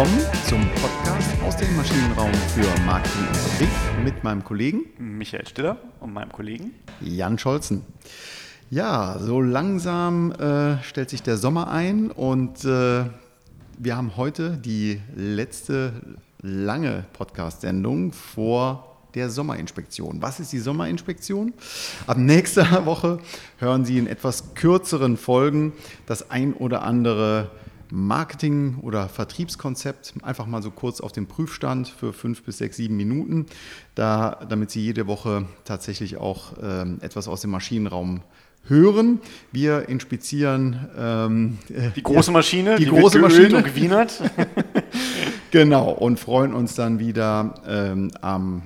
willkommen zum Podcast aus dem Maschinenraum für Marketing und Vertrieb mit meinem Kollegen Michael Stiller und meinem Kollegen Jan Scholzen. Ja, so langsam äh, stellt sich der Sommer ein und äh, wir haben heute die letzte lange Podcast-Sendung vor der Sommerinspektion. Was ist die Sommerinspektion? Ab nächster Woche hören Sie in etwas kürzeren Folgen das ein oder andere Marketing- oder Vertriebskonzept einfach mal so kurz auf den Prüfstand für fünf bis sechs, sieben Minuten, da, damit Sie jede Woche tatsächlich auch ähm, etwas aus dem Maschinenraum hören. Wir inspizieren ähm, die große Maschine, die, die große Maschine und gewienert. genau und freuen uns dann wieder ähm, am,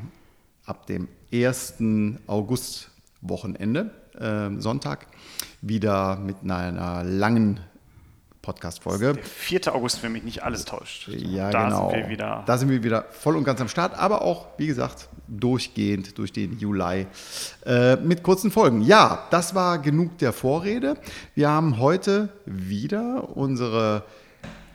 ab dem 1. August Wochenende, äh, Sonntag, wieder mit einer langen Podcast-Folge. 4. August, wenn mich nicht alles täuscht. Ja, da genau. Sind wir wieder da sind wir wieder voll und ganz am Start, aber auch, wie gesagt, durchgehend durch den Juli äh, mit kurzen Folgen. Ja, das war genug der Vorrede. Wir haben heute wieder unsere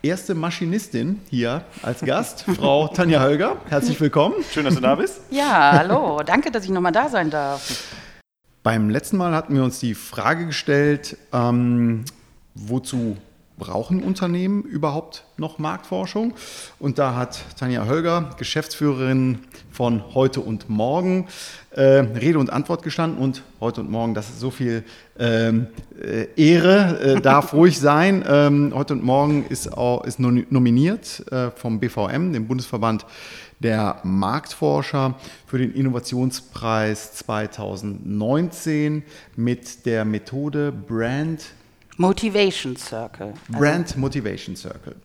erste Maschinistin hier als Gast, Frau Tanja Hölger. Herzlich willkommen. Schön, dass du da bist. Ja, hallo. Danke, dass ich nochmal da sein darf. Beim letzten Mal hatten wir uns die Frage gestellt, ähm, wozu brauchen Unternehmen überhaupt noch Marktforschung? Und da hat Tanja Hölger, Geschäftsführerin von Heute und Morgen, äh, Rede und Antwort gestanden. Und Heute und Morgen, das ist so viel ähm, äh, Ehre, äh, darf ruhig sein. Ähm, Heute und Morgen ist, auch, ist nominiert äh, vom BVM, dem Bundesverband der Marktforscher für den Innovationspreis 2019 mit der Methode Brand Motivation Circle. Also Brand Motivation Circle.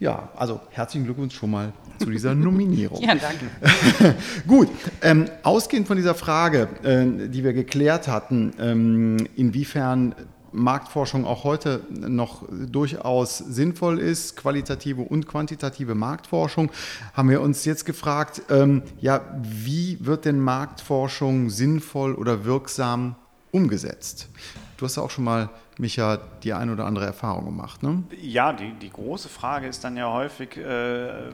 Ja, also herzlichen Glückwunsch schon mal zu dieser Nominierung. ja, danke. Gut, ähm, ausgehend von dieser Frage, äh, die wir geklärt hatten, ähm, inwiefern Marktforschung auch heute noch durchaus sinnvoll ist, qualitative und quantitative Marktforschung, haben wir uns jetzt gefragt, ähm, ja, wie wird denn Marktforschung sinnvoll oder wirksam umgesetzt? Du hast ja auch schon mal Micha, die ein oder andere Erfahrung gemacht. Ne? Ja, die, die große Frage ist dann ja häufig, äh,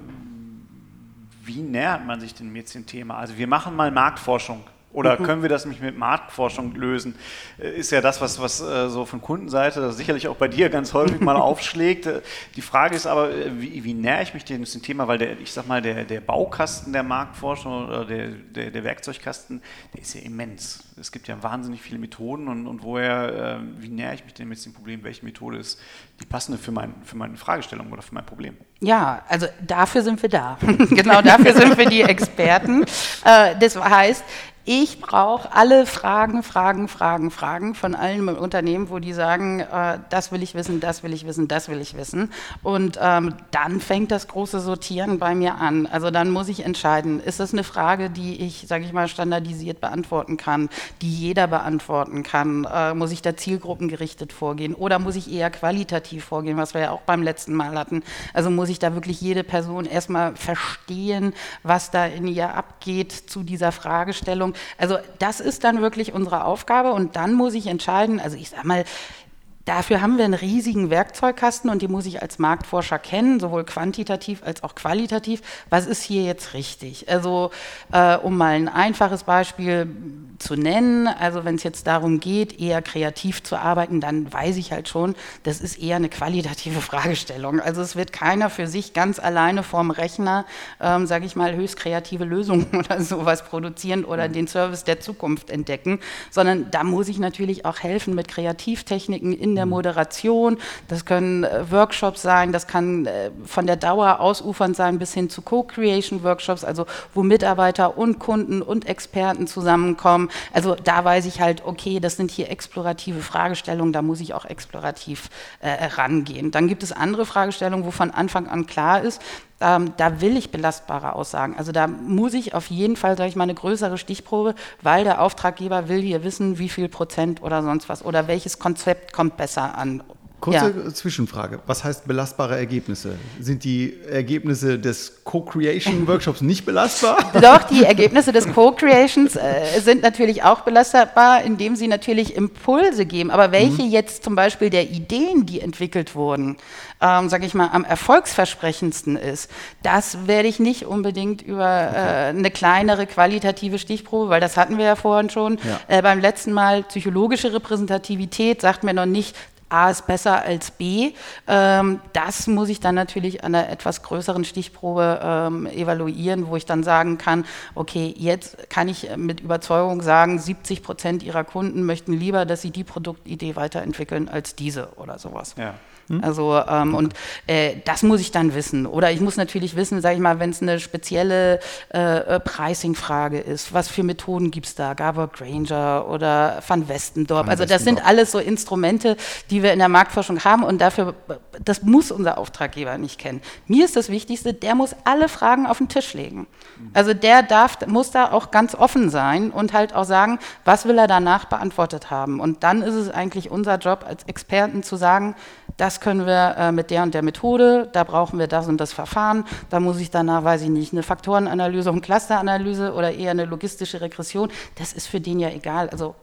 wie nähert man sich dem Thema? Also wir machen mal Marktforschung. Oder mhm. können wir das nicht mit Marktforschung lösen? Äh, ist ja das, was, was äh, so von Kundenseite sicherlich auch bei dir ganz häufig mal aufschlägt. Äh, die Frage ist aber, wie, wie näher ich mich dem, dem Thema? Weil der, ich sag mal, der, der Baukasten der Marktforschung oder der, der, der Werkzeugkasten, der ist ja immens. Es gibt ja wahnsinnig viele Methoden und, und woher, wie näher ich mich denn mit dem Problem? Welche Methode ist die passende für, mein, für meine Fragestellung oder für mein Problem? Ja, also dafür sind wir da. genau dafür sind wir die Experten. das heißt, ich brauche alle Fragen, Fragen, Fragen, Fragen von allen Unternehmen, wo die sagen, äh, das will ich wissen, das will ich wissen, das will ich wissen. Und ähm, dann fängt das große Sortieren bei mir an. Also dann muss ich entscheiden, ist das eine Frage, die ich, sage ich mal, standardisiert beantworten kann, die jeder beantworten kann? Äh, muss ich da zielgruppengerichtet vorgehen oder muss ich eher qualitativ vorgehen, was wir ja auch beim letzten Mal hatten? Also muss ich da wirklich jede Person erstmal verstehen, was da in ihr abgeht zu dieser Fragestellung? Also das ist dann wirklich unsere Aufgabe und dann muss ich entscheiden, also ich sage mal, Dafür haben wir einen riesigen Werkzeugkasten und die muss ich als Marktforscher kennen, sowohl quantitativ als auch qualitativ. Was ist hier jetzt richtig? Also, äh, um mal ein einfaches Beispiel zu nennen, also wenn es jetzt darum geht, eher kreativ zu arbeiten, dann weiß ich halt schon, das ist eher eine qualitative Fragestellung. Also es wird keiner für sich ganz alleine vorm Rechner, ähm, sage ich mal, höchst kreative Lösungen oder sowas produzieren oder den Service der Zukunft entdecken, sondern da muss ich natürlich auch helfen mit Kreativtechniken in der mhm. Moderation. Das können äh, Workshops sein, das kann äh, von der Dauer ausufernd sein bis hin zu Co-Creation-Workshops, also wo Mitarbeiter und Kunden und Experten zusammenkommen. Also da weiß ich halt, okay, das sind hier explorative Fragestellungen, da muss ich auch explorativ äh, rangehen. Dann gibt es andere Fragestellungen, wo von Anfang an klar ist, ähm, da will ich belastbare Aussagen. Also da muss ich auf jeden Fall, sage ich mal, eine größere Stichprobe, weil der Auftraggeber will hier wissen, wie viel Prozent oder sonst was oder welches Konzept kommt besser an. Kurze ja. Zwischenfrage. Was heißt belastbare Ergebnisse? Sind die Ergebnisse des Co-Creation-Workshops nicht belastbar? Doch, die Ergebnisse des Co-Creations äh, sind natürlich auch belastbar, indem sie natürlich Impulse geben. Aber welche mhm. jetzt zum Beispiel der Ideen, die entwickelt wurden, ähm, sage ich mal, am erfolgsversprechendsten ist, das werde ich nicht unbedingt über äh, eine kleinere qualitative Stichprobe, weil das hatten wir ja vorhin schon ja. äh, beim letzten Mal. Psychologische Repräsentativität sagt mir noch nicht, A ist besser als B. Ähm, das muss ich dann natürlich an einer etwas größeren Stichprobe ähm, evaluieren, wo ich dann sagen kann, okay, jetzt kann ich mit Überzeugung sagen, 70 Prozent Ihrer Kunden möchten lieber, dass Sie die Produktidee weiterentwickeln als diese oder sowas. Ja. Hm? Also ähm, und äh, das muss ich dann wissen. Oder ich muss natürlich wissen, sage ich mal, wenn es eine spezielle äh, Pricing-Frage ist, was für Methoden gibt es da? Gabor Granger oder Van Westendorp. Van also das sind alles so Instrumente, die wir in der Marktforschung haben und dafür, das muss unser Auftraggeber nicht kennen. Mir ist das Wichtigste, der muss alle Fragen auf den Tisch legen. Also der darf, muss da auch ganz offen sein und halt auch sagen, was will er danach beantwortet haben. Und dann ist es eigentlich unser Job als Experten zu sagen, das können wir äh, mit der und der Methode, da brauchen wir das und das Verfahren, da muss ich danach, weiß ich nicht, eine Faktorenanalyse und Clusteranalyse oder eher eine logistische Regression, das ist für den ja egal. Also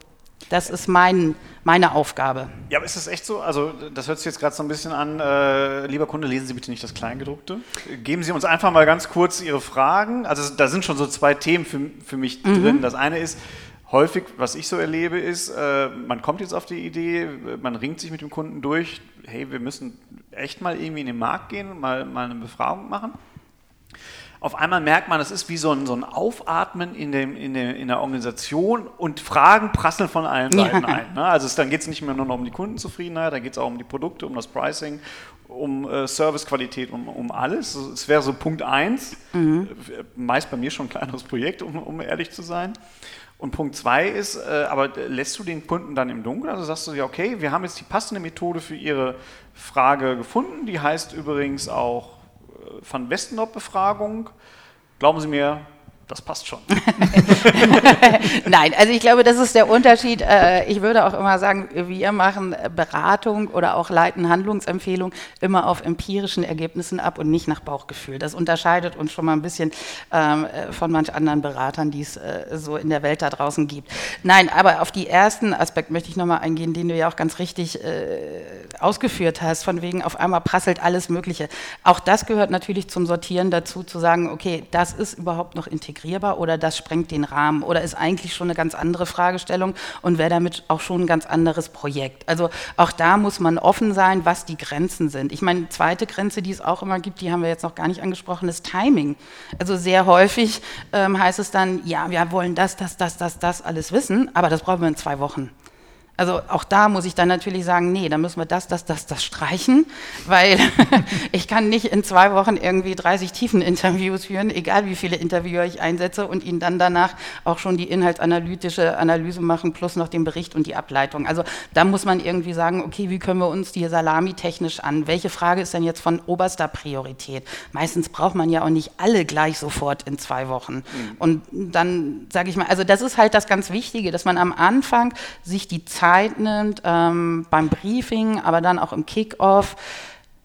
das ist mein, meine Aufgabe. Ja, aber ist das echt so? Also, das hört sich jetzt gerade so ein bisschen an. Äh, lieber Kunde, lesen Sie bitte nicht das Kleingedruckte. Geben Sie uns einfach mal ganz kurz Ihre Fragen. Also, da sind schon so zwei Themen für, für mich mhm. drin. Das eine ist, häufig, was ich so erlebe, ist, äh, man kommt jetzt auf die Idee, man ringt sich mit dem Kunden durch, hey, wir müssen echt mal irgendwie in den Markt gehen und mal, mal eine Befragung machen. Auf einmal merkt man, es ist wie so ein, so ein Aufatmen in, dem, in, der, in der Organisation und Fragen prasseln von allen Seiten ja. ein. Ne? Also es, dann geht es nicht mehr nur noch um die Kundenzufriedenheit, da geht es auch um die Produkte, um das Pricing, um äh, Servicequalität, um, um alles. Es wäre so Punkt 1, mhm. meist bei mir schon ein kleineres Projekt, um, um ehrlich zu sein. Und Punkt zwei ist, äh, aber lässt du den Kunden dann im Dunkeln? Also sagst du ja, okay, wir haben jetzt die passende Methode für Ihre Frage gefunden. Die heißt übrigens auch äh, Van Westendorp-Befragung. Glauben Sie mir, das passt schon. Nein, also ich glaube, das ist der Unterschied. Äh, ich würde auch immer sagen, wir machen Beratung oder auch leiten Handlungsempfehlungen immer auf empirischen Ergebnissen ab und nicht nach Bauchgefühl. Das unterscheidet uns schon mal ein bisschen ähm, von manch anderen Beratern, die es äh, so in der Welt da draußen gibt. Nein, aber auf die ersten Aspekt möchte ich nochmal eingehen, den du ja auch ganz richtig äh, ausgeführt hast, von wegen auf einmal prasselt alles Mögliche. Auch das gehört natürlich zum Sortieren dazu, zu sagen, okay, das ist überhaupt noch integriert integrierbar oder das sprengt den Rahmen oder ist eigentlich schon eine ganz andere Fragestellung und wäre damit auch schon ein ganz anderes Projekt. Also auch da muss man offen sein, was die Grenzen sind. Ich meine, zweite Grenze, die es auch immer gibt, die haben wir jetzt noch gar nicht angesprochen, ist Timing. Also sehr häufig ähm, heißt es dann, ja, wir wollen das, das, das, das, das alles wissen, aber das brauchen wir in zwei Wochen. Also auch da muss ich dann natürlich sagen, nee, da müssen wir das, das, das, das streichen, weil ich kann nicht in zwei Wochen irgendwie 30 Tiefeninterviews führen, egal wie viele Interviewer ich einsetze und ihnen dann danach auch schon die inhaltsanalytische Analyse machen, plus noch den Bericht und die Ableitung. Also da muss man irgendwie sagen, okay, wie können wir uns die Salami technisch an? Welche Frage ist denn jetzt von oberster Priorität? Meistens braucht man ja auch nicht alle gleich sofort in zwei Wochen. Mhm. Und dann sage ich mal, also das ist halt das ganz Wichtige, dass man am Anfang sich die Zeit Zeit nimmt ähm, beim Briefing, aber dann auch im Kickoff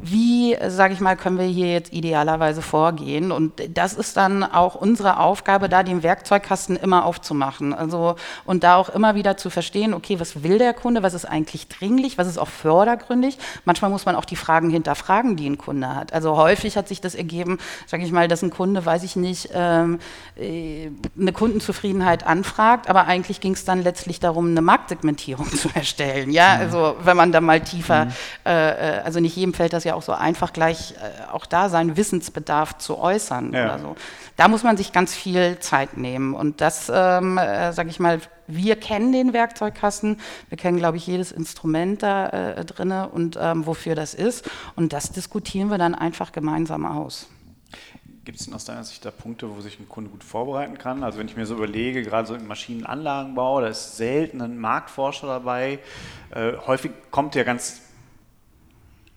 wie, sage ich mal, können wir hier jetzt idealerweise vorgehen? Und das ist dann auch unsere Aufgabe, da den Werkzeugkasten immer aufzumachen. Also und da auch immer wieder zu verstehen, okay, was will der Kunde, was ist eigentlich dringlich, was ist auch fördergründig. Manchmal muss man auch die Fragen hinterfragen, die ein Kunde hat. Also häufig hat sich das ergeben, sage ich mal, dass ein Kunde, weiß ich nicht, ähm, äh, eine Kundenzufriedenheit anfragt, aber eigentlich ging es dann letztlich darum, eine Marktsegmentierung zu erstellen. Ja, mhm. also wenn man da mal tiefer, mhm. äh, äh also nicht jedem fällt das ja auch so einfach gleich äh, auch da seinen Wissensbedarf zu äußern ja. oder so. Da muss man sich ganz viel Zeit nehmen. Und das, ähm, äh, sage ich mal, wir kennen den Werkzeugkasten, wir kennen, glaube ich, jedes Instrument da äh, drin und ähm, wofür das ist. Und das diskutieren wir dann einfach gemeinsam aus. Gibt es denn aus deiner Sicht da Punkte, wo sich ein Kunde gut vorbereiten kann? Also wenn ich mir so überlege, gerade so im Maschinenanlagenbau, da ist selten ein Marktforscher dabei. Äh, häufig kommt ja ganz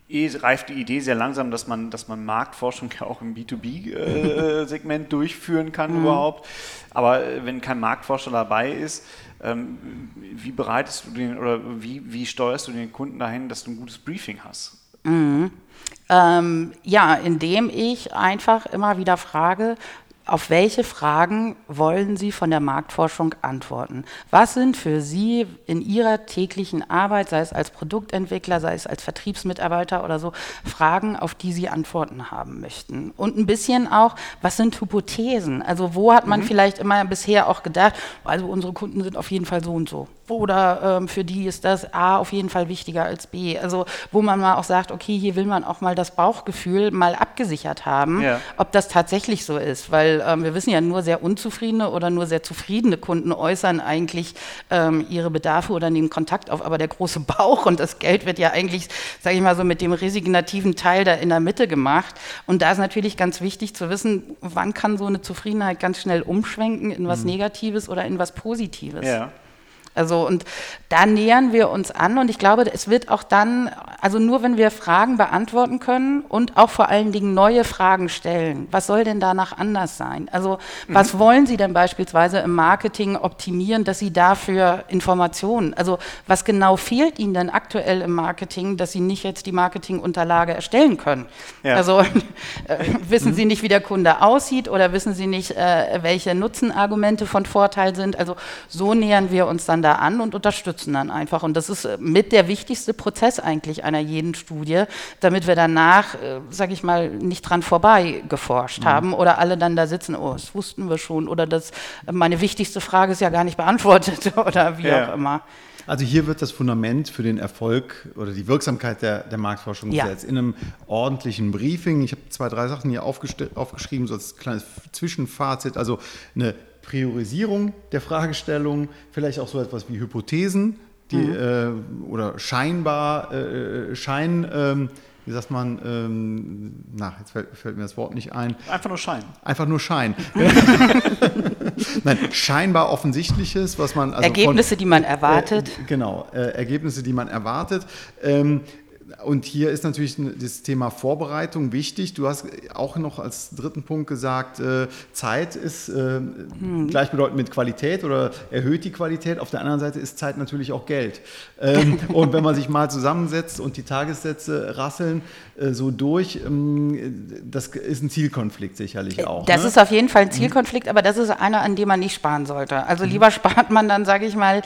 eh reift die Idee sehr langsam, dass man, dass man Marktforschung ja auch im B2B-Segment äh, durchführen kann mhm. überhaupt. Aber äh, wenn kein Marktforscher dabei ist, ähm, wie bereitest du den oder wie, wie steuerst du den Kunden dahin, dass du ein gutes Briefing hast? Mhm. Ähm, ja, indem ich einfach immer wieder frage, auf welche Fragen wollen Sie von der Marktforschung antworten? Was sind für Sie in Ihrer täglichen Arbeit, sei es als Produktentwickler, sei es als Vertriebsmitarbeiter oder so, Fragen, auf die Sie Antworten haben möchten? Und ein bisschen auch, was sind Hypothesen? Also wo hat man mhm. vielleicht immer bisher auch gedacht, also unsere Kunden sind auf jeden Fall so und so. Oder ähm, für die ist das A auf jeden Fall wichtiger als B. Also wo man mal auch sagt, okay, hier will man auch mal das Bauchgefühl mal abgesichert haben, ja. ob das tatsächlich so ist. Weil ähm, wir wissen ja, nur sehr unzufriedene oder nur sehr zufriedene Kunden äußern eigentlich ähm, ihre Bedarfe oder nehmen Kontakt auf. Aber der große Bauch und das Geld wird ja eigentlich, sage ich mal so, mit dem resignativen Teil da in der Mitte gemacht. Und da ist natürlich ganz wichtig zu wissen, wann kann so eine Zufriedenheit ganz schnell umschwenken in was mhm. Negatives oder in was Positives. Ja. Also und da nähern wir uns an und ich glaube, es wird auch dann, also nur wenn wir Fragen beantworten können und auch vor allen Dingen neue Fragen stellen. Was soll denn danach anders sein? Also was mhm. wollen Sie denn beispielsweise im Marketing optimieren, dass Sie dafür Informationen, also was genau fehlt Ihnen denn aktuell im Marketing, dass Sie nicht jetzt die Marketingunterlage erstellen können? Ja. Also äh, wissen mhm. Sie nicht, wie der Kunde aussieht oder wissen Sie nicht, äh, welche Nutzenargumente von Vorteil sind? Also so nähern wir uns dann da an und unterstützen dann einfach. Und das ist äh, mit der wichtigste Prozess eigentlich einer jeden Studie, damit wir danach, äh, sage ich mal, nicht dran vorbei geforscht mhm. haben oder alle dann da sitzen, oh, das wussten wir schon oder das, meine wichtigste Frage ist ja gar nicht beantwortet oder wie ja. auch immer. Also hier wird das Fundament für den Erfolg oder die Wirksamkeit der, der Marktforschung ja. gesetzt. In einem ordentlichen Briefing. Ich habe zwei, drei Sachen hier aufgeschrieben, so als kleines Zwischenfazit. Also eine Priorisierung der Fragestellung, vielleicht auch so etwas wie Hypothesen, die mhm. äh, oder scheinbar äh, Schein, ähm, wie sagt man, ähm, na, jetzt fällt, fällt, mir das Wort nicht ein. Einfach nur Schein. Einfach nur Schein. Nein, scheinbar offensichtliches, was man. Also Ergebnisse, von, die man erwartet. Äh, genau, äh, Ergebnisse, die man erwartet. Ähm, und hier ist natürlich das Thema Vorbereitung wichtig. Du hast auch noch als dritten Punkt gesagt, äh, Zeit ist äh, hm. gleichbedeutend mit Qualität oder erhöht die Qualität. Auf der anderen Seite ist Zeit natürlich auch Geld. Ähm, und wenn man sich mal zusammensetzt und die Tagessätze rasseln äh, so durch, ähm, das ist ein Zielkonflikt sicherlich auch. Das ne? ist auf jeden Fall ein mhm. Zielkonflikt, aber das ist einer, an dem man nicht sparen sollte. Also mhm. lieber spart man dann, sage ich mal,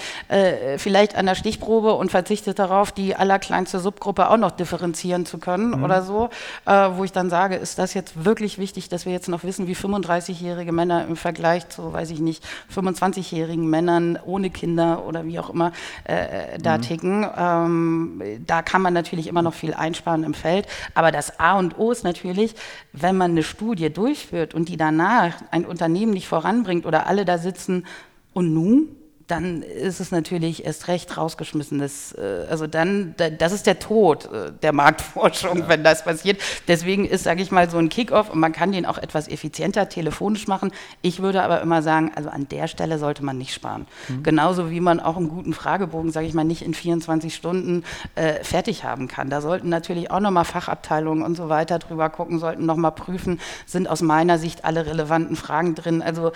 vielleicht an der Stichprobe und verzichtet darauf, die allerkleinste Subgruppe auch noch differenzieren zu können mhm. oder so, äh, wo ich dann sage, ist das jetzt wirklich wichtig, dass wir jetzt noch wissen, wie 35-jährige Männer im Vergleich zu, weiß ich nicht, 25-jährigen Männern ohne Kinder oder wie auch immer äh, da mhm. ticken. Ähm, da kann man natürlich immer noch viel einsparen im Feld, aber das A und O ist natürlich, wenn man eine Studie durchführt und die danach ein Unternehmen nicht voranbringt oder alle da sitzen und nun, dann ist es natürlich erst recht rausgeschmissenes. Äh, also dann, das ist der Tod äh, der Marktforschung, ja. wenn das passiert. Deswegen ist, sage ich mal, so ein Kickoff und man kann den auch etwas effizienter telefonisch machen. Ich würde aber immer sagen, also an der Stelle sollte man nicht sparen. Mhm. Genauso wie man auch einen guten Fragebogen, sage ich mal, nicht in 24 Stunden äh, fertig haben kann. Da sollten natürlich auch nochmal Fachabteilungen und so weiter drüber gucken, sollten nochmal prüfen, sind aus meiner Sicht alle relevanten Fragen drin. Also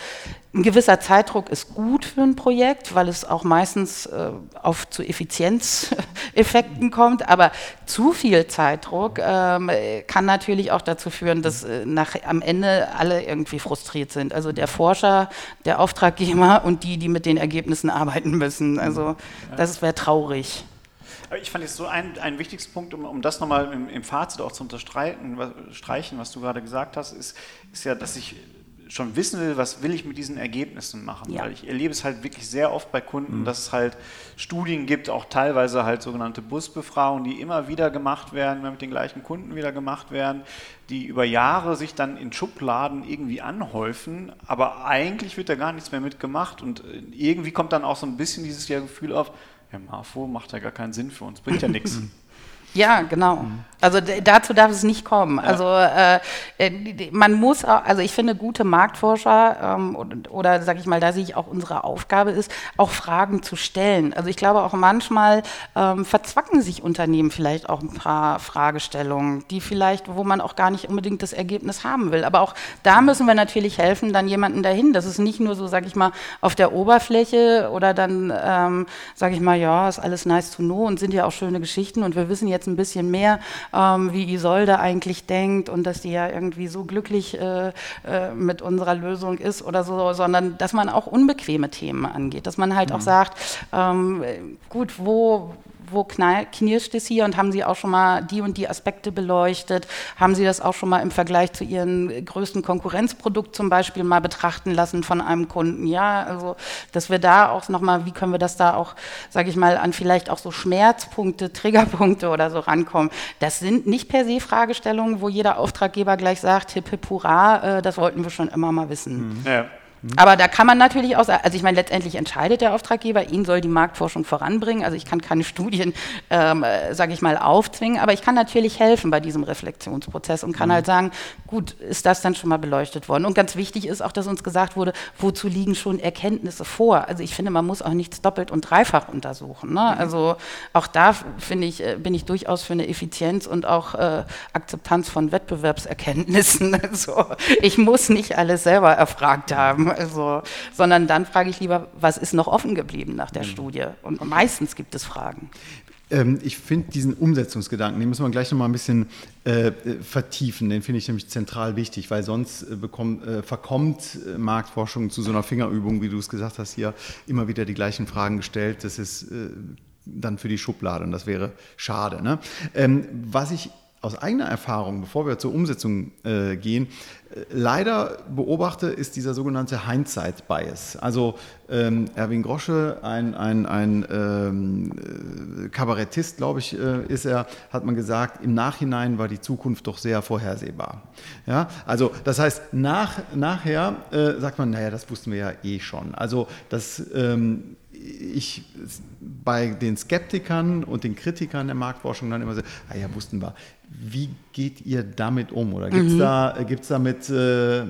ein gewisser Zeitdruck ist gut für ein Projekt, weil es auch meistens äh, auf zu Effizienzeffekten kommt. Aber zu viel Zeitdruck ähm, kann natürlich auch dazu führen, dass äh, nach, am Ende alle irgendwie frustriert sind. Also der Forscher, der Auftraggeber und die, die mit den Ergebnissen arbeiten müssen. Also das wäre traurig. Ich fand jetzt so ein, ein wichtigster Punkt, um, um das nochmal im, im Fazit auch zu unterstreichen, was, was du gerade gesagt hast, ist, ist ja, dass ich schon wissen will, was will ich mit diesen Ergebnissen machen. Ja. Weil ich erlebe es halt wirklich sehr oft bei Kunden, mhm. dass es halt Studien gibt, auch teilweise halt sogenannte Busbefragungen, die immer wieder gemacht werden, immer mit den gleichen Kunden wieder gemacht werden, die über Jahre sich dann in Schubladen irgendwie anhäufen, aber eigentlich wird da gar nichts mehr mitgemacht und äh, irgendwie kommt dann auch so ein bisschen dieses Gefühl auf, ja, Marfo macht ja gar keinen Sinn für uns, bringt ja nichts. Ja, genau. Mhm. Also dazu darf es nicht kommen. Ja. Also äh, äh man muss, auch, also ich finde, gute Marktforscher ähm, oder, oder sage ich mal, da sehe ich auch unsere Aufgabe ist, auch Fragen zu stellen. Also ich glaube auch manchmal ähm, verzwacken sich Unternehmen vielleicht auch ein paar Fragestellungen, die vielleicht, wo man auch gar nicht unbedingt das Ergebnis haben will. Aber auch da müssen wir natürlich helfen, dann jemanden dahin. Das ist nicht nur so, sage ich mal, auf der Oberfläche oder dann ähm, sage ich mal, ja, ist alles nice to know und sind ja auch schöne Geschichten und wir wissen jetzt ein bisschen mehr ähm, wie Isolde eigentlich denkt und dass die ja irgendwie so glücklich äh, äh, mit unserer Lösung ist oder so, sondern dass man auch unbequeme Themen angeht, dass man halt mhm. auch sagt, ähm, gut, wo, wo knirscht es hier und haben Sie auch schon mal die und die Aspekte beleuchtet? Haben Sie das auch schon mal im Vergleich zu Ihrem größten Konkurrenzprodukt zum Beispiel mal betrachten lassen von einem Kunden? Ja, also, dass wir da auch nochmal, wie können wir das da auch, sage ich mal, an vielleicht auch so Schmerzpunkte, Triggerpunkte oder so rankommen? Das sind nicht per se Fragestellungen, wo jeder Auftraggeber gleich sagt, hip hip hurra, äh, das wollten wir schon immer mal wissen. Ja. Mhm. Aber da kann man natürlich auch sagen, also ich meine, letztendlich entscheidet der Auftraggeber, ihn soll die Marktforschung voranbringen. Also ich kann keine Studien, ähm, äh, sage ich mal, aufzwingen, aber ich kann natürlich helfen bei diesem Reflexionsprozess und kann mhm. halt sagen, gut, ist das dann schon mal beleuchtet worden. Und ganz wichtig ist auch, dass uns gesagt wurde, wozu liegen schon Erkenntnisse vor. Also ich finde, man muss auch nichts doppelt und dreifach untersuchen. Ne? Mhm. Also auch da finde ich, äh, bin ich durchaus für eine Effizienz und auch äh, Akzeptanz von Wettbewerbserkenntnissen. Also ich muss nicht alles selber erfragt haben. Also, sondern dann frage ich lieber, was ist noch offen geblieben nach der mhm. Studie? Und meistens gibt es Fragen. Ähm, ich finde diesen Umsetzungsgedanken, den muss man gleich noch mal ein bisschen äh, vertiefen. Den finde ich nämlich zentral wichtig, weil sonst äh, bekommt, äh, verkommt äh, Marktforschung zu so einer Fingerübung, wie du es gesagt hast, hier immer wieder die gleichen Fragen gestellt. Das ist äh, dann für die Schublade und das wäre schade. Ne? Ähm, was ich aus eigener Erfahrung, bevor wir zur Umsetzung äh, gehen, äh, leider beobachte, ist dieser sogenannte Hindsight-Bias. Also ähm, Erwin Grosche, ein, ein, ein ähm, äh, Kabarettist, glaube ich, äh, ist er, hat man gesagt, im Nachhinein war die Zukunft doch sehr vorhersehbar. Ja? Also das heißt, nach, nachher äh, sagt man, naja, das wussten wir ja eh schon. Also das... Ähm, ich bei den Skeptikern und den Kritikern der Marktforschung dann immer so, ah ja, wussten wir. Wie geht ihr damit um? Oder gibt es mhm. da, gibt's da mit äh,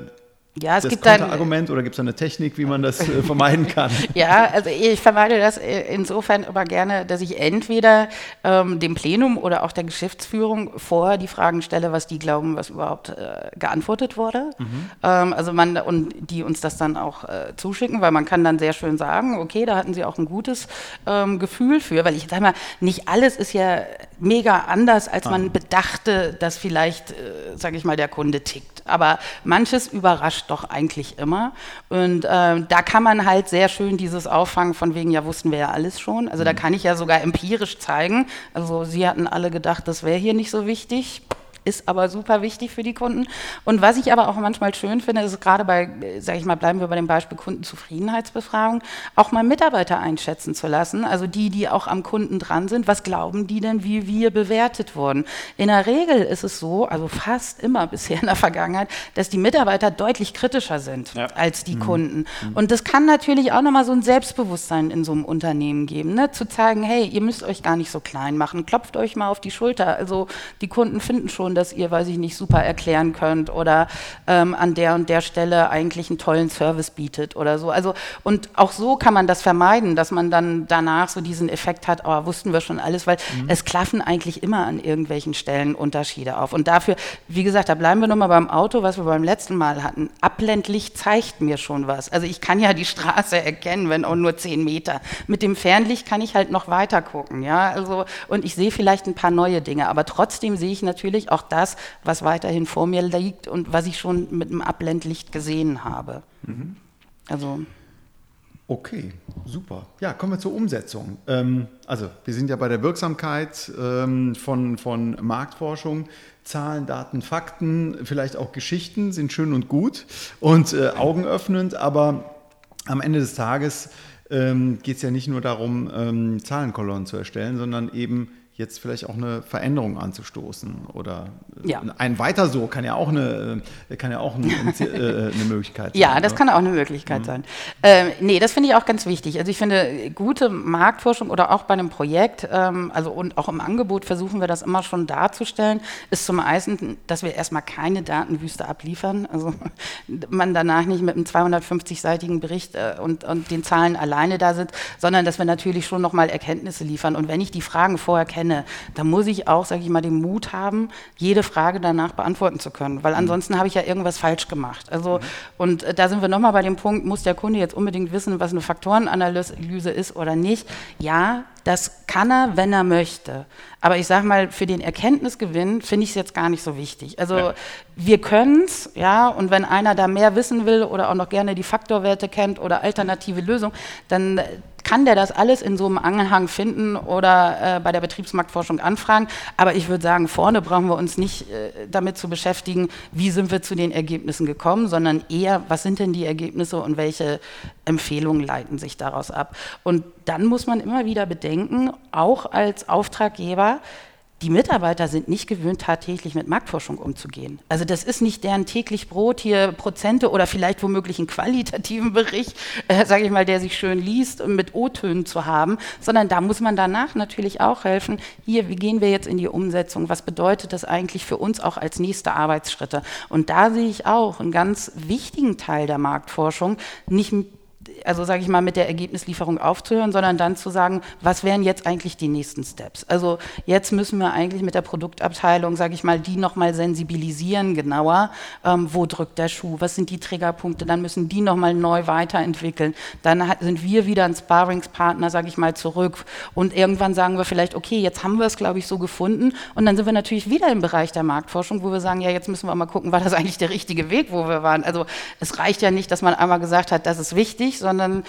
ja, es das gibt Argument oder gibt es eine Technik, wie man das äh, vermeiden kann? ja, also ich vermeide das äh, insofern immer gerne, dass ich entweder ähm, dem Plenum oder auch der Geschäftsführung vorher die Fragen stelle, was die glauben, was überhaupt äh, geantwortet wurde. Mhm. Ähm, also man und die uns das dann auch äh, zuschicken, weil man kann dann sehr schön sagen, okay, da hatten sie auch ein gutes ähm, Gefühl für, weil ich sage mal, nicht alles ist ja mega anders, als ah. man bedachte, dass vielleicht, äh, sage ich mal, der Kunde tickt. Aber manches überrascht überrascht doch eigentlich immer. Und äh, da kann man halt sehr schön dieses Auffangen von wegen, ja, wussten wir ja alles schon. Also da mhm. kann ich ja sogar empirisch zeigen. Also Sie hatten alle gedacht, das wäre hier nicht so wichtig ist aber super wichtig für die Kunden. Und was ich aber auch manchmal schön finde, ist gerade bei, sage ich mal, bleiben wir bei dem Beispiel Kundenzufriedenheitsbefragung, auch mal Mitarbeiter einschätzen zu lassen, also die, die auch am Kunden dran sind, was glauben die denn, wie wir bewertet wurden. In der Regel ist es so, also fast immer bisher in der Vergangenheit, dass die Mitarbeiter deutlich kritischer sind ja. als die mhm. Kunden. Mhm. Und das kann natürlich auch nochmal so ein Selbstbewusstsein in so einem Unternehmen geben, ne? zu zeigen, hey, ihr müsst euch gar nicht so klein machen, klopft euch mal auf die Schulter. Also die Kunden finden schon, und dass ihr, weiß ich nicht, super erklären könnt oder ähm, an der und der Stelle eigentlich einen tollen Service bietet oder so. Also und auch so kann man das vermeiden, dass man dann danach so diesen Effekt hat, oh, wussten wir schon alles, weil mhm. es klaffen eigentlich immer an irgendwelchen Stellen Unterschiede auf. Und dafür, wie gesagt, da bleiben wir nochmal beim Auto, was wir beim letzten Mal hatten. Abblendlicht zeigt mir schon was. Also ich kann ja die Straße erkennen, wenn auch nur zehn Meter. Mit dem Fernlicht kann ich halt noch weiter gucken, ja. Also und ich sehe vielleicht ein paar neue Dinge, aber trotzdem sehe ich natürlich auch das, was weiterhin vor mir liegt und was ich schon mit dem Abblendlicht gesehen habe. Mhm. Also. Okay, super. Ja, kommen wir zur Umsetzung. Ähm, also, wir sind ja bei der Wirksamkeit ähm, von, von Marktforschung. Zahlen, Daten, Fakten, vielleicht auch Geschichten sind schön und gut und äh, augenöffnend, aber am Ende des Tages ähm, geht es ja nicht nur darum, ähm, Zahlenkolonnen zu erstellen, sondern eben jetzt vielleicht auch eine Veränderung anzustoßen oder ja. ein weiter so kann ja auch eine äh, kann ja auch eine, äh, eine Möglichkeit sein. Ja, das oder? kann auch eine Möglichkeit mhm. sein. Ähm, nee, das finde ich auch ganz wichtig. Also ich finde gute Marktforschung oder auch bei einem Projekt, ähm, also und auch im Angebot versuchen wir das immer schon darzustellen, ist zum einen, dass wir erstmal keine Datenwüste abliefern. Also man danach nicht mit einem 250-seitigen Bericht äh, und, und den Zahlen alleine da sitzt, sondern dass wir natürlich schon nochmal Erkenntnisse liefern. Und wenn ich die Fragen vorher kenne, kenne, da muss ich auch, sage ich mal, den Mut haben, jede Frage danach beantworten zu können, weil mhm. ansonsten habe ich ja irgendwas falsch gemacht. Also mhm. und äh, da sind wir nochmal bei dem Punkt, muss der Kunde jetzt unbedingt wissen, was eine Faktorenanalyse ist oder nicht? Ja, das kann er, wenn er möchte. Aber ich sage mal, für den Erkenntnisgewinn finde ich es jetzt gar nicht so wichtig. Also ja. wir können es, ja, und wenn einer da mehr wissen will oder auch noch gerne die Faktorwerte kennt oder alternative Lösungen, dann kann der das alles in so einem Anhang finden oder äh, bei der Betriebsmarktforschung anfragen. Aber ich würde sagen, vorne brauchen wir uns nicht äh, damit zu beschäftigen, wie sind wir zu den Ergebnissen gekommen, sondern eher, was sind denn die Ergebnisse und welche Empfehlungen leiten sich daraus ab. Und dann muss man immer wieder bedenken, auch als Auftraggeber, die Mitarbeiter sind nicht gewöhnt, tagtäglich mit Marktforschung umzugehen. Also das ist nicht deren täglich Brot, hier Prozente oder vielleicht womöglich einen qualitativen Bericht, äh, sage ich mal, der sich schön liest, und mit O-Tönen zu haben, sondern da muss man danach natürlich auch helfen, hier, wie gehen wir jetzt in die Umsetzung, was bedeutet das eigentlich für uns auch als nächste Arbeitsschritte. Und da sehe ich auch einen ganz wichtigen Teil der Marktforschung, nicht also sage ich mal, mit der Ergebnislieferung aufzuhören, sondern dann zu sagen, was wären jetzt eigentlich die nächsten Steps? Also jetzt müssen wir eigentlich mit der Produktabteilung, sage ich mal, die nochmal sensibilisieren genauer, ähm, wo drückt der Schuh, was sind die Triggerpunkte, dann müssen die nochmal neu weiterentwickeln. Dann hat, sind wir wieder ein Sparringspartner, sage ich mal, zurück und irgendwann sagen wir vielleicht, okay, jetzt haben wir es, glaube ich, so gefunden und dann sind wir natürlich wieder im Bereich der Marktforschung, wo wir sagen, ja, jetzt müssen wir mal gucken, war das eigentlich der richtige Weg, wo wir waren? Also es reicht ja nicht, dass man einmal gesagt hat, das ist wichtig, sondern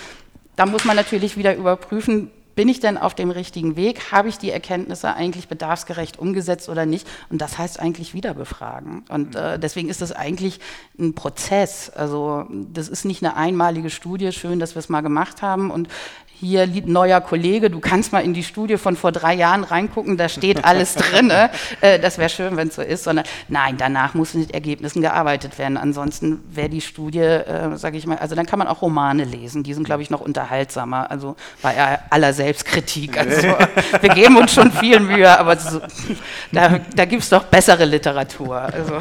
da muss man natürlich wieder überprüfen, bin ich denn auf dem richtigen Weg? Habe ich die Erkenntnisse eigentlich bedarfsgerecht umgesetzt oder nicht? Und das heißt eigentlich wieder befragen. Und äh, deswegen ist das eigentlich ein Prozess. Also das ist nicht eine einmalige Studie. Schön, dass wir es mal gemacht haben. Und hier neuer Kollege, du kannst mal in die Studie von vor drei Jahren reingucken, da steht alles drin. Äh, das wäre schön, wenn es so ist, sondern nein, danach muss mit Ergebnissen gearbeitet werden. Ansonsten wäre die Studie, äh, sage ich mal, also dann kann man auch Romane lesen, die sind, glaube ich, noch unterhaltsamer, also bei aller Selbstkritik. Also wir geben uns schon viel Mühe, aber so, da, da gibt es doch bessere Literatur. Also.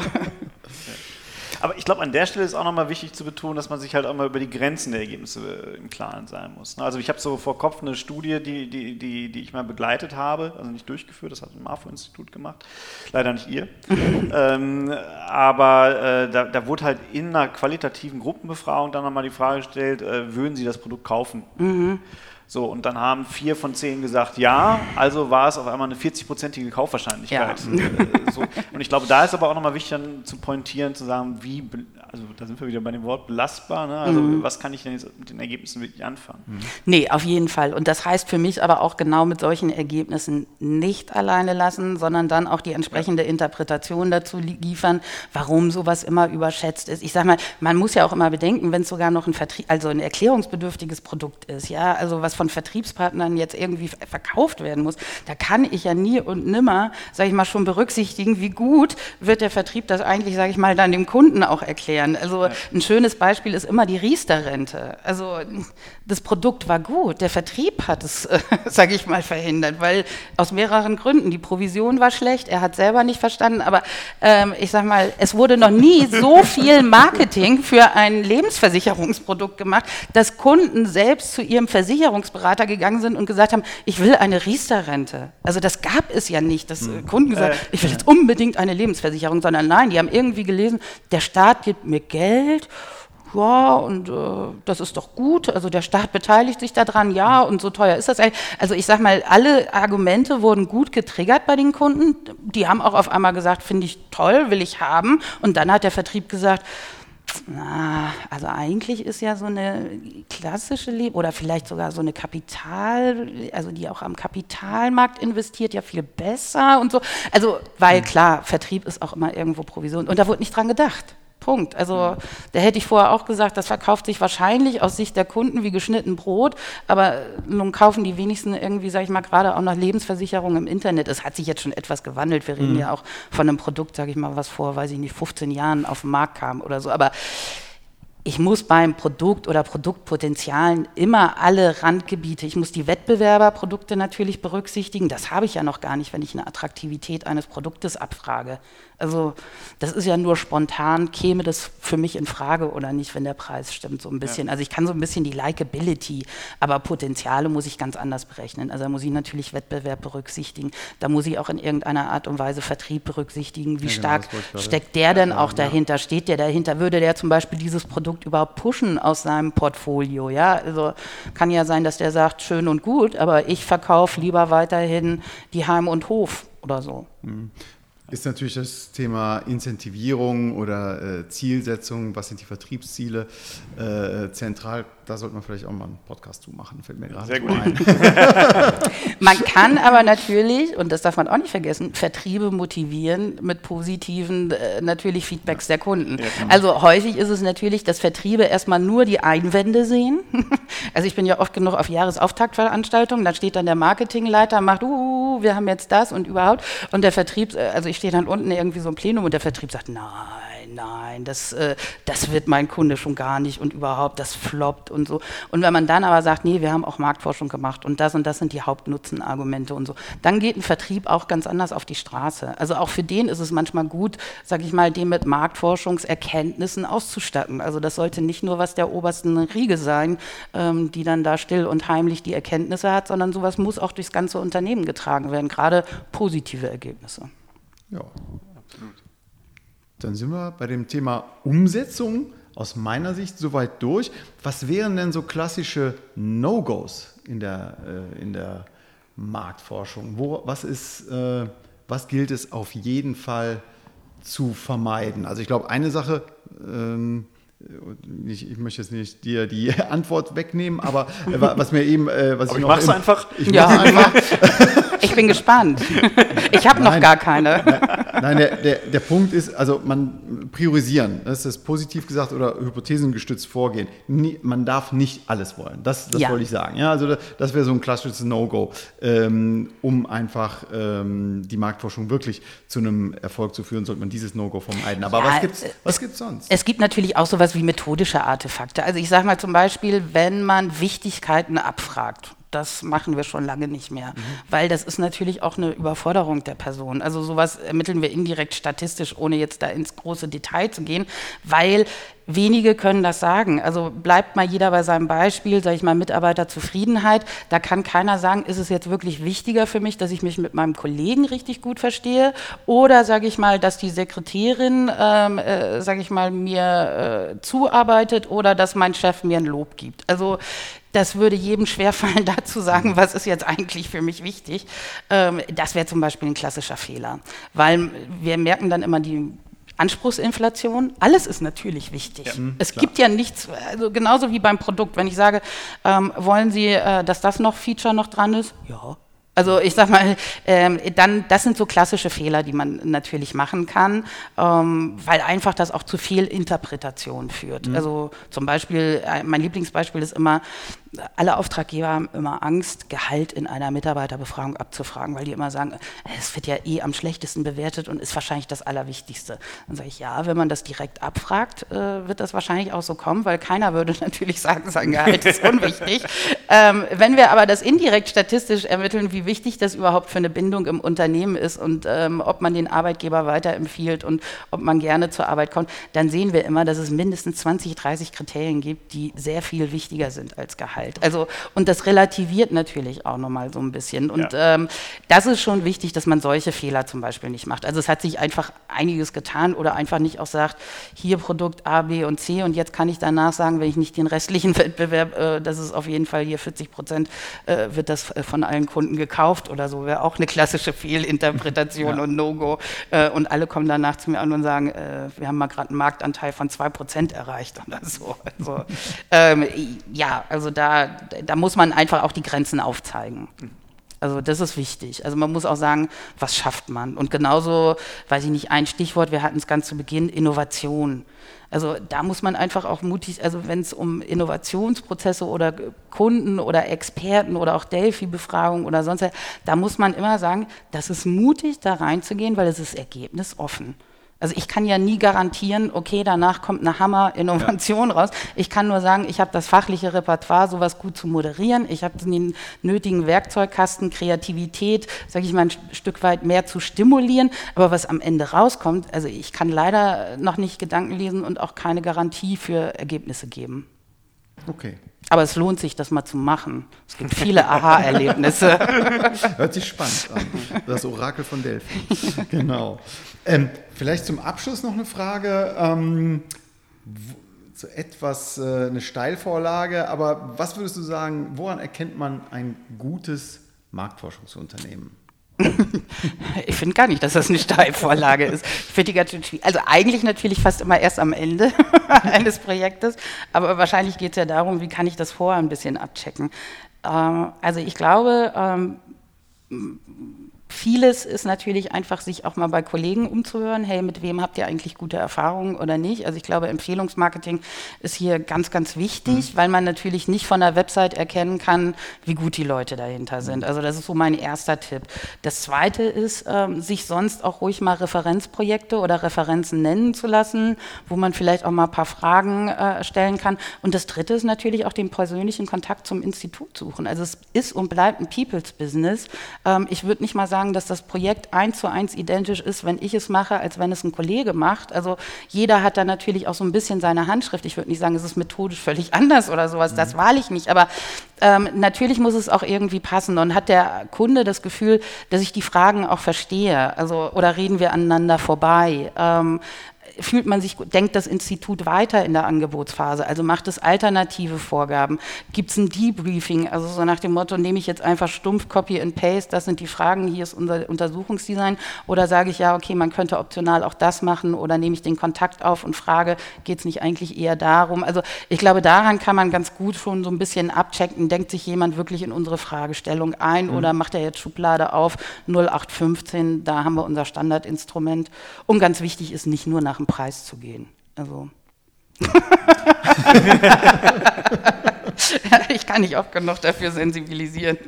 Aber ich glaube, an der Stelle ist auch nochmal wichtig zu betonen, dass man sich halt auch mal über die Grenzen der Ergebnisse äh, im Klaren sein muss. Ne? Also ich habe so vor Kopf eine Studie, die, die, die, die ich mal begleitet habe, also nicht durchgeführt, das hat das MAFO-Institut gemacht, leider nicht ihr. ähm, aber äh, da, da, wurde halt in einer qualitativen Gruppenbefragung dann nochmal die Frage gestellt, äh, würden Sie das Produkt kaufen? Mhm. So, und dann haben vier von zehn gesagt ja, also war es auf einmal eine 40-prozentige Kaufwahrscheinlichkeit. Ja. Äh, so. Und ich glaube, da ist aber auch nochmal wichtig dann zu pointieren, zu sagen, wie, also da sind wir wieder bei dem Wort belastbar, ne? also mhm. was kann ich denn jetzt mit den Ergebnissen wirklich anfangen? Mhm. Nee, auf jeden Fall. Und das heißt für mich aber auch genau mit solchen Ergebnissen nicht alleine lassen, sondern dann auch die entsprechende Interpretation dazu liefern, warum sowas immer überschätzt ist. Ich sage mal, man muss ja auch immer bedenken, wenn es sogar noch ein Vertrieb, also ein erklärungsbedürftiges Produkt ist, ja, also was von Vertriebspartnern jetzt irgendwie verkauft werden muss, da kann ich ja nie und nimmer, sage ich mal, schon berücksichtigen, wie gut wird der Vertrieb das eigentlich, sage ich mal, dann dem Kunden auch erklären. Also ein schönes Beispiel ist immer die Riester-Rente. Also das Produkt war gut, der Vertrieb hat es, äh, sage ich mal, verhindert, weil aus mehreren Gründen. Die Provision war schlecht, er hat selber nicht verstanden, aber ähm, ich sage mal, es wurde noch nie so viel Marketing für ein Lebensversicherungsprodukt gemacht, dass Kunden selbst zu ihrem Versicherungsberater gegangen sind und gesagt haben, ich will eine Riester-Rente. Also das gab es ja nicht, dass hm. Kunden gesagt, haben, ich will jetzt unbedingt eine Lebensversicherung, sondern nein, die haben irgendwie gelesen, der Staat gibt mir Geld ja, und äh, das ist doch gut, also der Staat beteiligt sich daran, ja, und so teuer ist das eigentlich. Also ich sag mal, alle Argumente wurden gut getriggert bei den Kunden. Die haben auch auf einmal gesagt, finde ich toll, will ich haben. Und dann hat der Vertrieb gesagt, na, also eigentlich ist ja so eine klassische Leben oder vielleicht sogar so eine Kapital, also die auch am Kapitalmarkt investiert, ja viel besser und so. Also, weil hm. klar, Vertrieb ist auch immer irgendwo Provision und da wurde nicht dran gedacht. Punkt. Also da hätte ich vorher auch gesagt, das verkauft sich wahrscheinlich aus Sicht der Kunden wie geschnitten Brot, aber nun kaufen die wenigsten irgendwie, sage ich mal, gerade auch nach Lebensversicherung im Internet. Es hat sich jetzt schon etwas gewandelt. Wir reden mhm. ja auch von einem Produkt, sage ich mal, was vor, weiß ich nicht, 15 Jahren auf den Markt kam oder so. Aber ich muss beim Produkt oder Produktpotenzialen immer alle Randgebiete, ich muss die Wettbewerberprodukte natürlich berücksichtigen. Das habe ich ja noch gar nicht, wenn ich eine Attraktivität eines Produktes abfrage. Also das ist ja nur spontan, käme das für mich in Frage oder nicht, wenn der Preis stimmt, so ein bisschen. Ja. Also ich kann so ein bisschen die Likeability, aber Potenziale muss ich ganz anders berechnen. Also da muss ich natürlich Wettbewerb berücksichtigen, da muss ich auch in irgendeiner Art und Weise Vertrieb berücksichtigen, wie ja, genau, stark steckt der denn auch dahinter, steht der dahinter, würde der zum Beispiel dieses Produkt überhaupt pushen aus seinem Portfolio, ja, also kann ja sein, dass der sagt, schön und gut, aber ich verkaufe lieber weiterhin die Heim und Hof oder so. Mhm. Ist natürlich das Thema Incentivierung oder äh, Zielsetzung, was sind die Vertriebsziele, äh, zentral da sollte man vielleicht auch mal einen Podcast zu machen, fällt mir gerade Sehr gut. ein. man kann aber natürlich, und das darf man auch nicht vergessen, Vertriebe motivieren mit positiven äh, natürlich Feedbacks der Kunden. Ja, also häufig ist es natürlich, dass Vertriebe erstmal nur die Einwände sehen. also ich bin ja oft genug auf Jahresauftaktveranstaltungen, da steht dann der Marketingleiter, macht, uh, wir haben jetzt das und überhaupt. Und der Vertrieb, also ich stehe dann unten irgendwie so im Plenum und der Vertrieb sagt, nein nein, das, äh, das wird mein Kunde schon gar nicht und überhaupt, das floppt und so. Und wenn man dann aber sagt, nee, wir haben auch Marktforschung gemacht und das und das sind die Hauptnutzenargumente und so, dann geht ein Vertrieb auch ganz anders auf die Straße. Also auch für den ist es manchmal gut, sage ich mal, den mit Marktforschungserkenntnissen auszustatten. Also das sollte nicht nur was der obersten Riege sein, ähm, die dann da still und heimlich die Erkenntnisse hat, sondern sowas muss auch durchs ganze Unternehmen getragen werden, gerade positive Ergebnisse. Ja, dann sind wir bei dem Thema Umsetzung aus meiner Sicht soweit durch. Was wären denn so klassische No-Gos in der, äh, in der Marktforschung? Wo, was, ist, äh, was gilt es auf jeden Fall zu vermeiden? Also ich glaube, eine Sache, ähm, ich, ich, möchte jetzt nicht dir die Antwort wegnehmen, aber äh, was mir eben, äh, was aber ich, ich mach's einfach. Ich ja, einfach. ich bin gespannt. Ich habe noch gar keine. Nein, der, der, der, Punkt ist, also man priorisieren, das ist positiv gesagt oder hypothesengestützt vorgehen. Nie, man darf nicht alles wollen. Das, das ja. wollte ich sagen. Ja, also das wäre so ein klassisches No-Go, ähm, um einfach ähm, die Marktforschung wirklich zu einem Erfolg zu führen, sollte man dieses No-Go vermeiden. Aber ja, was gibt es was gibt's sonst? Es gibt natürlich auch sowas wie methodische Artefakte. Also ich sage mal zum Beispiel, wenn man Wichtigkeiten abfragt das machen wir schon lange nicht mehr, mhm. weil das ist natürlich auch eine Überforderung der Person. Also sowas ermitteln wir indirekt statistisch, ohne jetzt da ins große Detail zu gehen, weil wenige können das sagen. Also bleibt mal jeder bei seinem Beispiel, sage ich mal, Mitarbeiterzufriedenheit. Da kann keiner sagen, ist es jetzt wirklich wichtiger für mich, dass ich mich mit meinem Kollegen richtig gut verstehe oder sage ich mal, dass die Sekretärin, ähm, äh, sage ich mal, mir äh, zuarbeitet oder dass mein Chef mir ein Lob gibt. Also das würde jedem schwerfallen, da zu sagen, was ist jetzt eigentlich für mich wichtig. Ähm, das wäre zum Beispiel ein klassischer Fehler, weil wir merken dann immer die Anspruchsinflation, alles ist natürlich wichtig. Ja, es klar. gibt ja nichts, also genauso wie beim Produkt, wenn ich sage, ähm, wollen Sie, äh, dass das noch Feature noch dran ist? Ja, also ich sag mal, ähm, dann, das sind so klassische Fehler, die man natürlich machen kann, ähm, weil einfach das auch zu viel Interpretation führt. Mhm. Also zum Beispiel, äh, mein Lieblingsbeispiel ist immer, alle Auftraggeber haben immer Angst, Gehalt in einer Mitarbeiterbefragung abzufragen, weil die immer sagen, es wird ja eh am schlechtesten bewertet und ist wahrscheinlich das Allerwichtigste. Dann sage ich, ja, wenn man das direkt abfragt, äh, wird das wahrscheinlich auch so kommen, weil keiner würde natürlich sagen, sein Gehalt ist unwichtig. ähm, wenn wir aber das indirekt statistisch ermitteln, wie wichtig das überhaupt für eine Bindung im Unternehmen ist und ähm, ob man den Arbeitgeber weiterempfiehlt und ob man gerne zur Arbeit kommt, dann sehen wir immer, dass es mindestens 20, 30 Kriterien gibt, die sehr viel wichtiger sind als Gehalt. Also, und das relativiert natürlich auch nochmal so ein bisschen. Und ja. ähm, das ist schon wichtig, dass man solche Fehler zum Beispiel nicht macht. Also es hat sich einfach einiges getan oder einfach nicht auch sagt, hier Produkt A, B und C und jetzt kann ich danach sagen, wenn ich nicht den restlichen Wettbewerb, äh, das ist auf jeden Fall hier 40 Prozent, äh, wird das äh, von allen Kunden gekauft gekauft oder so, wäre auch eine klassische Fehlinterpretation ja. und No-Go. Äh, und alle kommen danach zu mir an und sagen, äh, wir haben mal gerade einen Marktanteil von 2% erreicht oder so. Also, ähm, ja, also da, da muss man einfach auch die Grenzen aufzeigen. Also das ist wichtig. Also man muss auch sagen, was schafft man? Und genauso, weiß ich nicht, ein Stichwort, wir hatten es ganz zu Beginn, Innovation. Also da muss man einfach auch mutig, also wenn es um Innovationsprozesse oder Kunden oder Experten oder auch Delphi-Befragung oder sonst, da muss man immer sagen, das ist mutig, da reinzugehen, weil es ist ergebnisoffen. Also ich kann ja nie garantieren, okay, danach kommt eine Hammer-Innovation ja. raus. Ich kann nur sagen, ich habe das fachliche Repertoire, sowas gut zu moderieren. Ich habe den nötigen Werkzeugkasten, Kreativität, sage ich mal, ein Stück weit mehr zu stimulieren. Aber was am Ende rauskommt, also ich kann leider noch nicht Gedanken lesen und auch keine Garantie für Ergebnisse geben. Okay. Aber es lohnt sich, das mal zu machen. Es gibt viele Aha-Erlebnisse. Hört sich spannend an. Das Orakel von Delphi. Genau. Ähm, vielleicht zum Abschluss noch eine Frage. Ähm, so etwas äh, eine Steilvorlage, aber was würdest du sagen, woran erkennt man ein gutes Marktforschungsunternehmen? ich finde gar nicht, dass das eine Steilvorlage ist. Ich finde die ganz schön schwierig. Also eigentlich natürlich fast immer erst am Ende eines Projektes, aber wahrscheinlich geht es ja darum, wie kann ich das vorher ein bisschen abchecken. Ähm, also ich glaube, ähm, Vieles ist natürlich einfach, sich auch mal bei Kollegen umzuhören. Hey, mit wem habt ihr eigentlich gute Erfahrungen oder nicht? Also ich glaube, Empfehlungsmarketing ist hier ganz, ganz wichtig, mhm. weil man natürlich nicht von der Website erkennen kann, wie gut die Leute dahinter sind. Mhm. Also das ist so mein erster Tipp. Das zweite ist, ähm, sich sonst auch ruhig mal Referenzprojekte oder Referenzen nennen zu lassen, wo man vielleicht auch mal ein paar Fragen äh, stellen kann. Und das dritte ist natürlich auch den persönlichen Kontakt zum Institut suchen. Also es ist und bleibt ein People's Business. Ähm, ich würde nicht mal sagen, sagen, dass das Projekt eins zu eins identisch ist, wenn ich es mache, als wenn es ein Kollege macht. Also jeder hat da natürlich auch so ein bisschen seine Handschrift. Ich würde nicht sagen, es ist methodisch völlig anders oder sowas, mhm. das wahle ich nicht. Aber ähm, natürlich muss es auch irgendwie passen. Und hat der Kunde das Gefühl, dass ich die Fragen auch verstehe? Also, oder reden wir aneinander vorbei? Ähm, fühlt man sich, denkt das Institut weiter in der Angebotsphase? Also macht es alternative Vorgaben? Gibt es ein Debriefing? Also so nach dem Motto, nehme ich jetzt einfach stumpf Copy and Paste, das sind die Fragen, hier ist unser Untersuchungsdesign. Oder sage ich, ja, okay, man könnte optional auch das machen oder nehme ich den Kontakt auf und frage, geht es nicht eigentlich eher darum? Also ich glaube, daran kann man ganz gut schon so ein bisschen abchecken, denkt sich jemand wirklich in unsere Fragestellung ein mhm. oder macht er jetzt Schublade auf 0815, da haben wir unser Standardinstrument. Und ganz wichtig ist nicht nur nach dem Preis zu gehen. Also. ich kann nicht oft genug dafür sensibilisieren.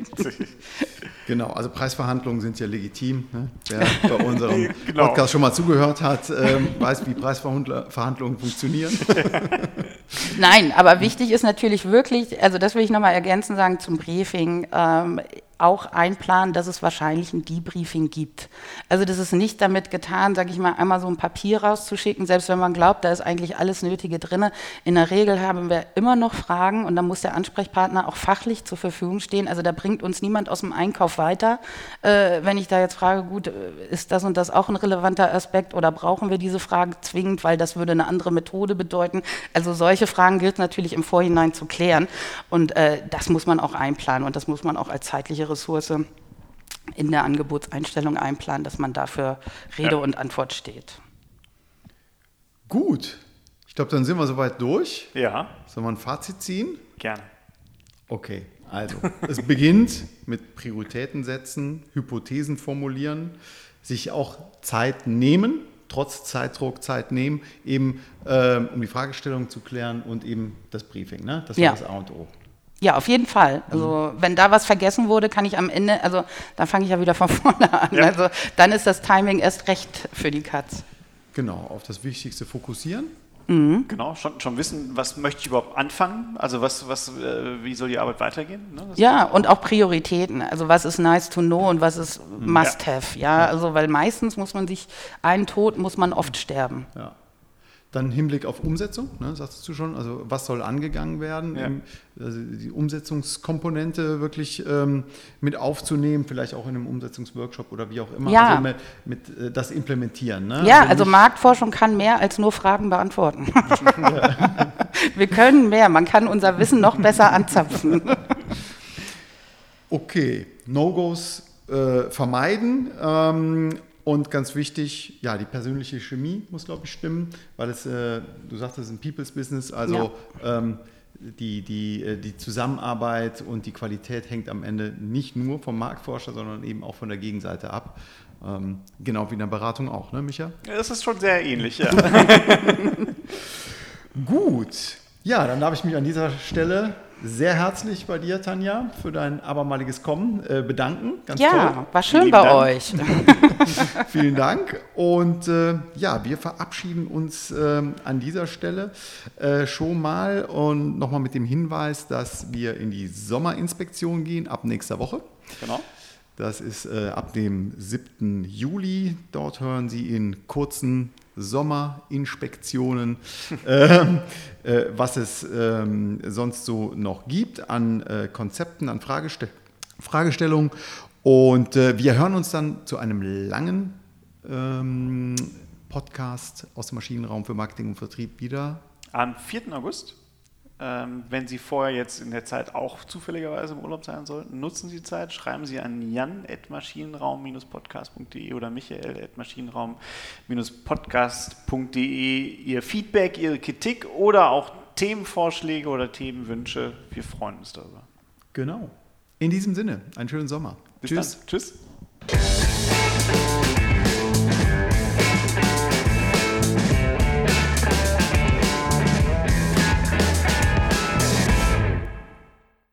Genau, also Preisverhandlungen sind ja legitim. Ne? Wer bei unserem genau. Podcast schon mal zugehört hat, ähm, weiß, wie Preisverhandlungen funktionieren. Nein, aber wichtig ist natürlich wirklich, also das will ich nochmal ergänzen sagen zum Briefing. Ähm, auch einplanen, dass es wahrscheinlich ein Debriefing gibt. Also das ist nicht damit getan, sage ich mal, einmal so ein Papier rauszuschicken, selbst wenn man glaubt, da ist eigentlich alles Nötige drin. In der Regel haben wir immer noch Fragen und dann muss der Ansprechpartner auch fachlich zur Verfügung stehen. Also da bringt uns niemand aus dem Einkauf weiter. Äh, wenn ich da jetzt frage, gut, äh, ist das und das auch ein relevanter Aspekt oder brauchen wir diese Frage zwingend, weil das würde eine andere Methode bedeuten. Also solche Fragen gilt natürlich im Vorhinein zu klären und äh, das muss man auch einplanen und das muss man auch als zeitliche Ressource in der Angebotseinstellung einplanen, dass man dafür Rede ja. und Antwort steht. Gut. Ich glaube, dann sind wir soweit durch. Ja. Sollen wir ein Fazit ziehen? Gerne. Okay, also es beginnt mit Prioritäten setzen, Hypothesen formulieren, sich auch Zeit nehmen, trotz Zeitdruck Zeit nehmen, eben äh, um die Fragestellung zu klären und eben das Briefing. Ne? Das ja. war das A und O. Ja, auf jeden Fall. Also mhm. wenn da was vergessen wurde, kann ich am Ende, also dann fange ich ja wieder von vorne an. Ja. Also dann ist das Timing erst recht für die Katz. Genau, auf das Wichtigste fokussieren. Mhm. Genau, schon, schon wissen, was möchte ich überhaupt anfangen? Also was, was, äh, wie soll die Arbeit weitergehen? Ne? Ja, und auch Prioritäten. Also was ist nice to know und was ist mhm. must ja. have. Ja, also weil meistens muss man sich, einen Tod muss man oft sterben. Ja. Dann Hinblick auf Umsetzung, ne, sagst du schon, also was soll angegangen werden, ja. also die Umsetzungskomponente wirklich ähm, mit aufzunehmen, vielleicht auch in einem Umsetzungsworkshop oder wie auch immer, ja. also mit, mit äh, das implementieren. Ne? Ja, also, also Marktforschung kann mehr als nur Fragen beantworten. Wir können mehr, man kann unser Wissen noch besser anzapfen. Okay, No-Gos äh, vermeiden. Ähm, und ganz wichtig, ja, die persönliche Chemie muss, glaube ich, stimmen, weil es, äh, du sagtest, es ist ein People's Business, also ja. ähm, die, die, äh, die Zusammenarbeit und die Qualität hängt am Ende nicht nur vom Marktforscher, sondern eben auch von der Gegenseite ab. Ähm, genau wie in der Beratung auch, ne, Micha? Das ist schon sehr ähnlich, ja. Gut. Ja, dann darf ich mich an dieser Stelle sehr herzlich bei dir, Tanja, für dein abermaliges Kommen äh, bedanken. Ganz ja, toll. war schön Vielen bei Dank. euch. Vielen Dank. Und äh, ja, wir verabschieden uns äh, an dieser Stelle äh, schon mal und nochmal mit dem Hinweis, dass wir in die Sommerinspektion gehen ab nächster Woche. Genau. Das ist äh, ab dem 7. Juli. Dort hören Sie in kurzen Sommerinspektionen, ähm, äh, was es ähm, sonst so noch gibt an äh, Konzepten, an Frageste Fragestellungen. Und äh, wir hören uns dann zu einem langen ähm, Podcast aus dem Maschinenraum für Marketing und Vertrieb wieder. Am 4. August. Ähm, wenn Sie vorher jetzt in der Zeit auch zufälligerweise im Urlaub sein sollten, nutzen Sie die Zeit, schreiben Sie an jan.maschinenraum-podcast.de oder michael.maschinenraum-podcast.de Ihr Feedback, Ihre Kritik oder auch Themenvorschläge oder Themenwünsche. Wir freuen uns darüber. Genau. In diesem Sinne, einen schönen Sommer. Bis Tschüss. Dann. Tschüss.